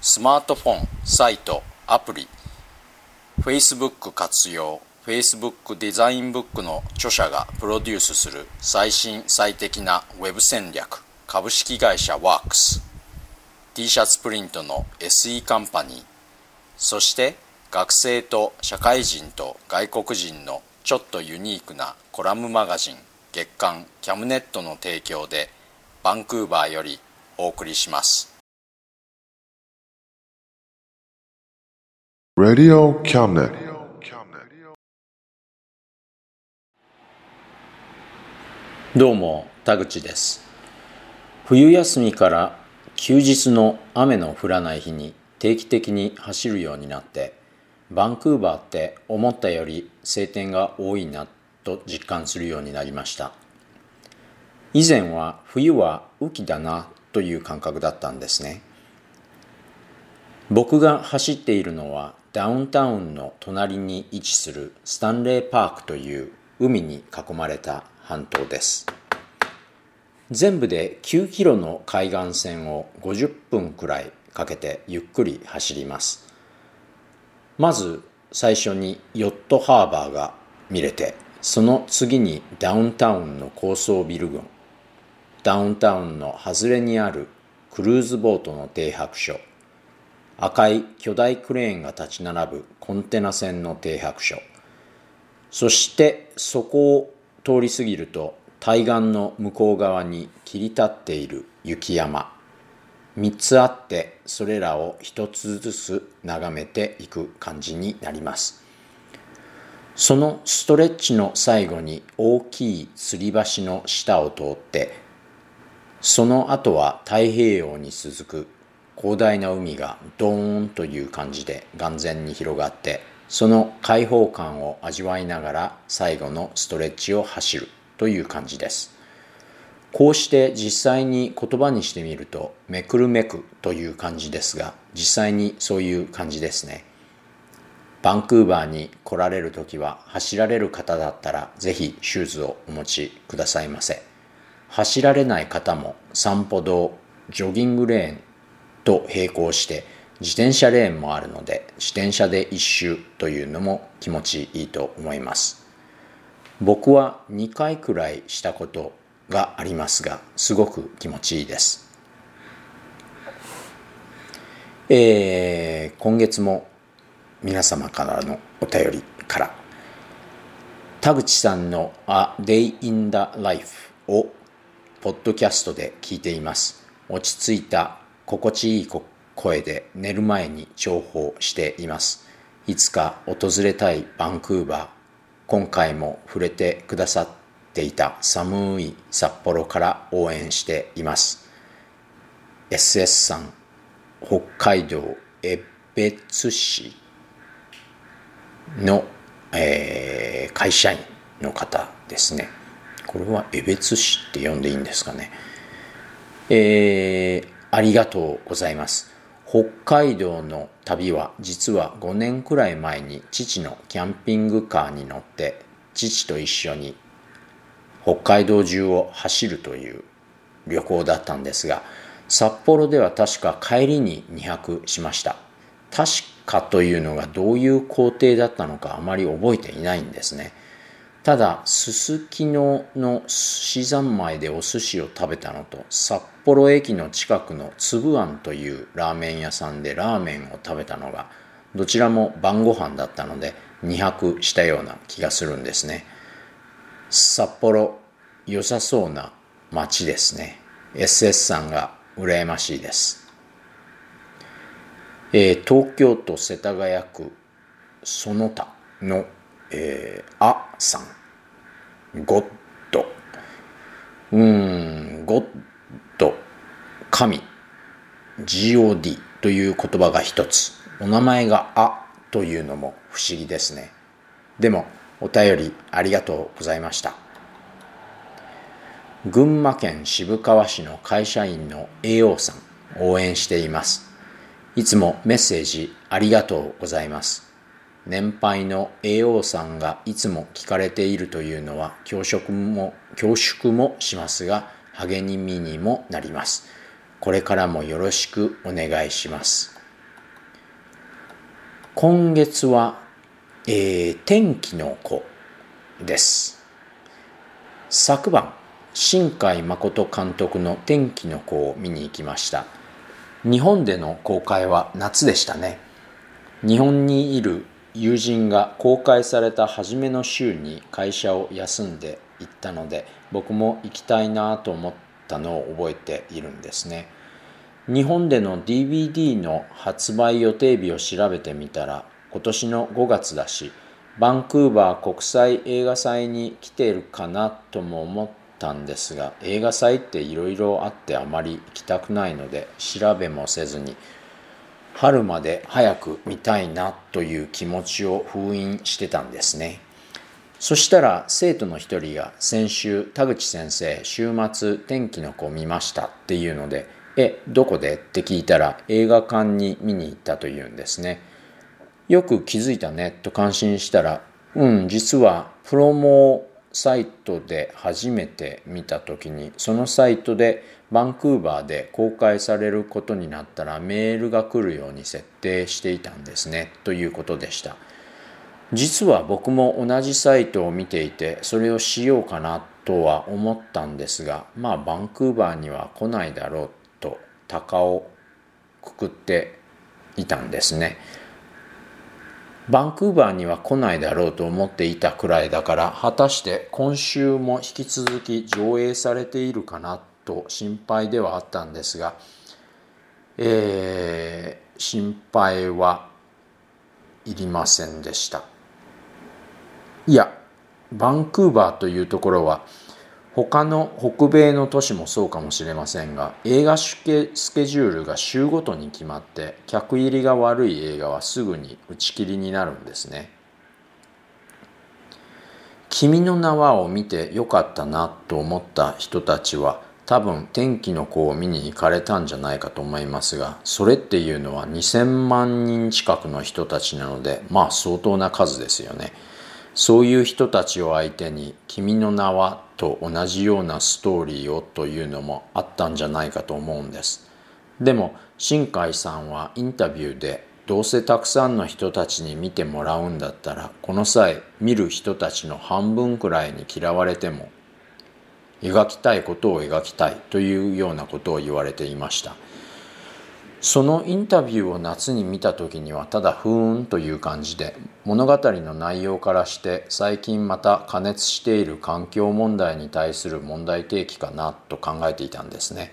スマートフォンサイトアプリ Facebook 活用 Facebook デザインブックの著者がプロデュースする最新最適なウェブ戦略株式会社ワークス t シャツプリントの SE カンパニーそして学生と社会人と外国人のちょっとユニークなコラムマガジン月刊キャムネットの提供でバンクーバーよりお送りします。Radio Cabinet. どうも田口です冬休みから休日の雨の降らない日に定期的に走るようになってバンクーバーって思ったより晴天が多いなと実感するようになりました以前は冬は雨季だなという感覚だったんですね僕が走っているのはダウンタウンの隣に位置するスタンレーパークという海に囲まれた半島です。全部で9キロの海岸線を50分くらいかけてゆっくり走ります。まず最初にヨットハーバーが見れてその次にダウンタウンの高層ビル群ダウンタウンの外れにあるクルーズボートの停泊所。赤い巨大クレーンが立ち並ぶコンテナ船の停泊所。そしてそこを通り過ぎると対岸の向こう側に切り立っている雪山。3つあってそれらを1つずつ眺めていく感じになります。そのストレッチの最後に大きい吊り橋の下を通ってその後は太平洋に続く広大な海がドーンという感じで眼前に広がってその開放感を味わいながら最後のストレッチを走るという感じです。こうして実際に言葉にしてみるとめくるめくという感じですが実際にそういう感じですね。バンクーバーに来られる時は走られる方だったらぜひシューズをお持ちくださいませ。走られない方も散歩道ジョギングレーンと並行して自転車レーンもあるので自転車で一周というのも気持ちいいと思います。僕は2回くらいしたことがありますがすごく気持ちいいです。えー、今月も皆様からのお便りから田口さんの「A Day in the Life」をポッドキャストで聞いています。落ち着いた心地いい声で寝る前に重宝しています。いつか訪れたいバンクーバー今回も触れてくださっていた寒い札幌から応援しています。SS さん北海道江別市の、えー、会社員の方ですね。これは江別市って呼んでいいんですかね。えー、ありがとうございます。北海道の旅は実は5年くらい前に父のキャンピングカーに乗って父と一緒に北海道中を走るという旅行だったんですが札幌では確か帰りに2泊しました。確かというのがどういう工程だったのかあまり覚えていないんですね。ただすすきのの寿司三昧でお寿司を食べたのと札幌駅の近くのつぶあんというラーメン屋さんでラーメンを食べたのがどちらも晩ご飯だったので2泊したような気がするんですね。札幌良さそうな街ですね。SS さんが羨ましいです。えー、東京都世田谷区その他の、えー、あさん。ゴッド。うんゴッド。神。God という言葉が一つ。お名前があというのも不思議ですね。でもお便りありがとうございました。群馬県渋川市の会社員の AO さん応援しています。いつもメッセージありがとうございます。年配の AO さんがいつも聞かれているというのは恐縮も恐縮もしますが励みにもなります。これからもよろしくお願いします。今月は、えー、天気の子です。昨晩、新海誠監督の天気の子を見に行きました。日本での公開は夏でしたね日本にいる友人が公開された初めの週に会社を休んで行ったので僕も行きたいなと思ったのを覚えているんですね。日本での DVD の発売予定日を調べてみたら今年の5月だしバンクーバー国際映画祭に来ているかなとも思ったんですが映画祭っていろいろあってあまり行きたくないので調べもせずに春まで早く見たいなという気持ちを封印してたんですね。そしたら生徒の一人が先週田口先生週末天気の子見ましたっていうのでえどこでって聞いたら映画館に見に行ったというんですね。よく気づいたねと感心したらうん実はプロモサイトで初めて見た時にそのサイトでバンクーバーで公開されることになったらメールが来るように設定していたんですねということでした。実は僕も同じサイトを見ていてそれをしようかなとは思ったんですがまあバンクーバーには来ないだろうと鷹をくくっていたんですね。バンクーバーには来ないだろうと思っていたくらいだから果たして今週も引き続き上映されているかなと心配ではあったんですが、えー、心配はいりませんでした。いやバンクーバーというところは他の北米の都市もそうかもしれませんが映画スケジュールが週ごとに決まって客入りが悪い映画はすぐに打ち切りになるんですね。君の名はを見てよかったなと思った人たちは多分天気の子を見に行かれたんじゃないかと思いますがそれっていうのは2000万人近くの人たちなのでまあ相当な数ですよね。そういう人たちを相手に「君の名は」と同じようなストーリーをというのもあったんじゃないかと思うんです。でも新海さんはインタビューでどうせたくさんの人たちに見てもらうんだったらこの際見る人たちの半分くらいに嫌われても描きたいことを描きたいというようなことを言われていました。そのインタビューを夏に見た時にはただふーんという感じで物語の内容からして最近また加熱している環境問題に対する問題提起かなと考えていたんですね。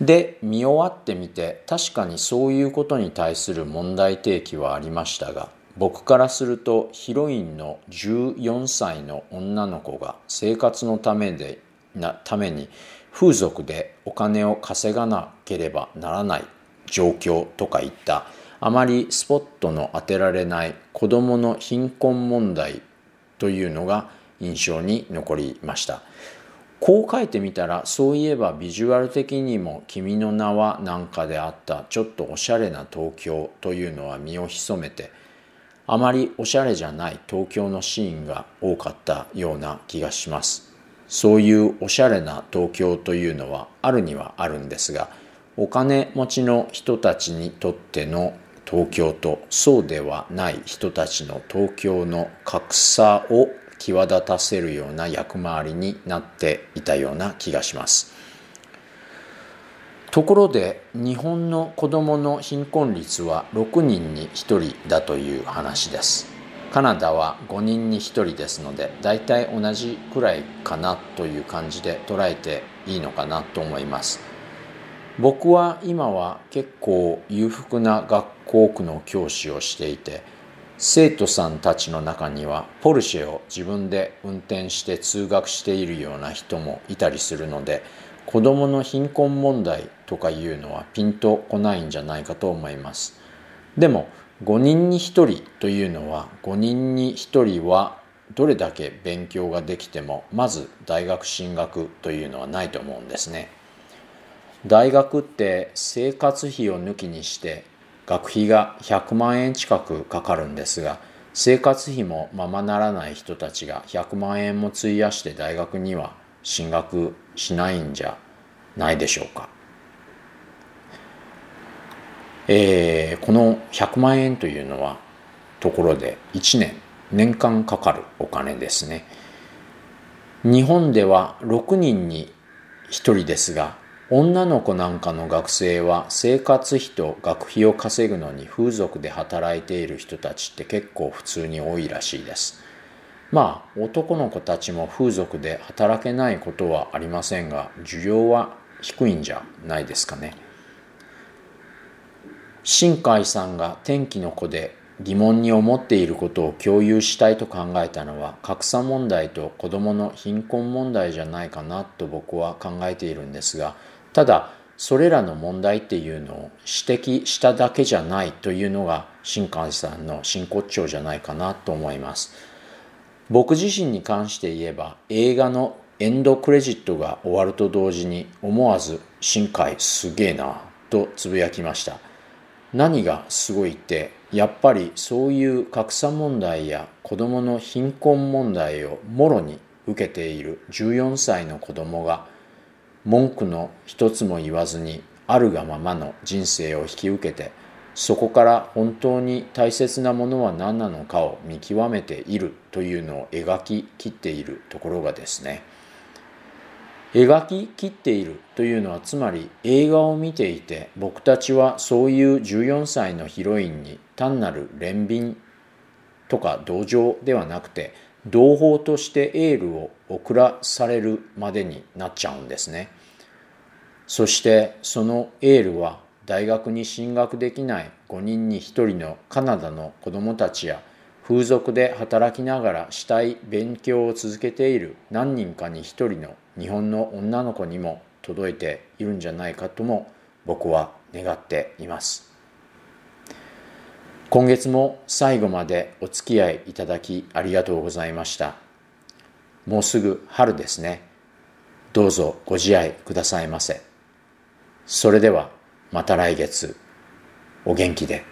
で見終わってみて確かにそういうことに対する問題提起はありましたが僕からするとヒロインの14歳の女の子が生活のためでなために風俗でお金を稼がなければならない状況とかいった。あまりスポットの当てられない子どもの貧困問題というのが印象に残りました。こう書いてみたらそういえばビジュアル的にも「君の名は」なんかであったちょっとおしゃれな東京というのは身を潜めてあまりおしゃれじゃない東京のシーンが多かったような気がします。そういうおしゃれな東京というのはあるにはあるんですがお金持ちの人たちにとっての東京とそうではない人たちの東京の格差を際立たせるような役回りになっていたような気がします。ところで日本の子どもの貧困率は6人に1人だという話です。カナダは5人に1人ですのでだいたい同じくらいかなという感じで捉えていいのかなと思います僕は今は結構裕福な学校区の教師をしていて生徒さんたちの中にはポルシェを自分で運転して通学しているような人もいたりするので子どもの貧困問題とかいうのはピンとこないんじゃないかと思います。でも5人に1人というのは5人に1人はどれだけ勉強ができてもまず大学進学というのはないと思うんですね。大学って生活費を抜きにして学費が100万円近くかかるんですが生活費もままならない人たちが100万円も費やして大学には進学しないんじゃないでしょうか。えー、この100万円というのはところで1年年間かかるお金ですね。日本では6人に1人ですが女の子なんかの学生は生活費と学費を稼ぐのに風俗で働いている人たちって結構普通に多いらしいです。まあ男の子たちも風俗で働けないことはありませんが需要は低いんじゃないですかね。新海さんが天気の子で疑問に思っていることを共有したいと考えたのは格差問題と子どもの貧困問題じゃないかなと僕は考えているんですがただそれらの問題っていうのを指摘しただけじゃないというのが新海さんの真骨頂じゃないかなと思います。僕自身に関して言えば映画のエンドクレジットが終わると同時に思わず「新海すげえな」とつぶやきました何がすごいってやっぱりそういう格差問題や子どもの貧困問題をもろに受けている14歳の子どもが文句の一つも言わずにあるがままの人生を引き受けてそこから本当に大切なものは何なのかを見極めているというのを描ききっているところがですね。描ききっているというのはつまり映画を見ていて僕たちはそういう14歳のヒロインに単なる憐憫とか同情ではなくて同胞としてエールを送らされるまでになっちゃうんですね。そしてそのエールは大学に進学できない5人に1人のカナダの子どもたちや風俗で働きながらしたい勉強を続けている何人かに1人の日本の女の子にも届いているんじゃないかとも僕は願っています。今月も最後までお付き合いいただきありがとうございました。もうすぐ春ですね。どうぞご自愛くださいませ。それではまた来月。お元気で。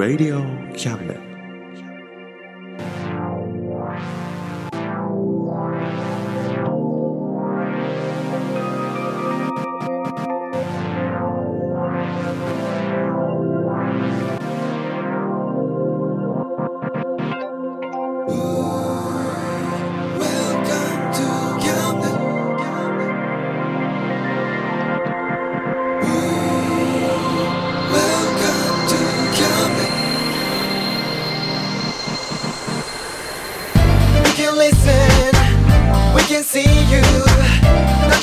Radio Cabinet.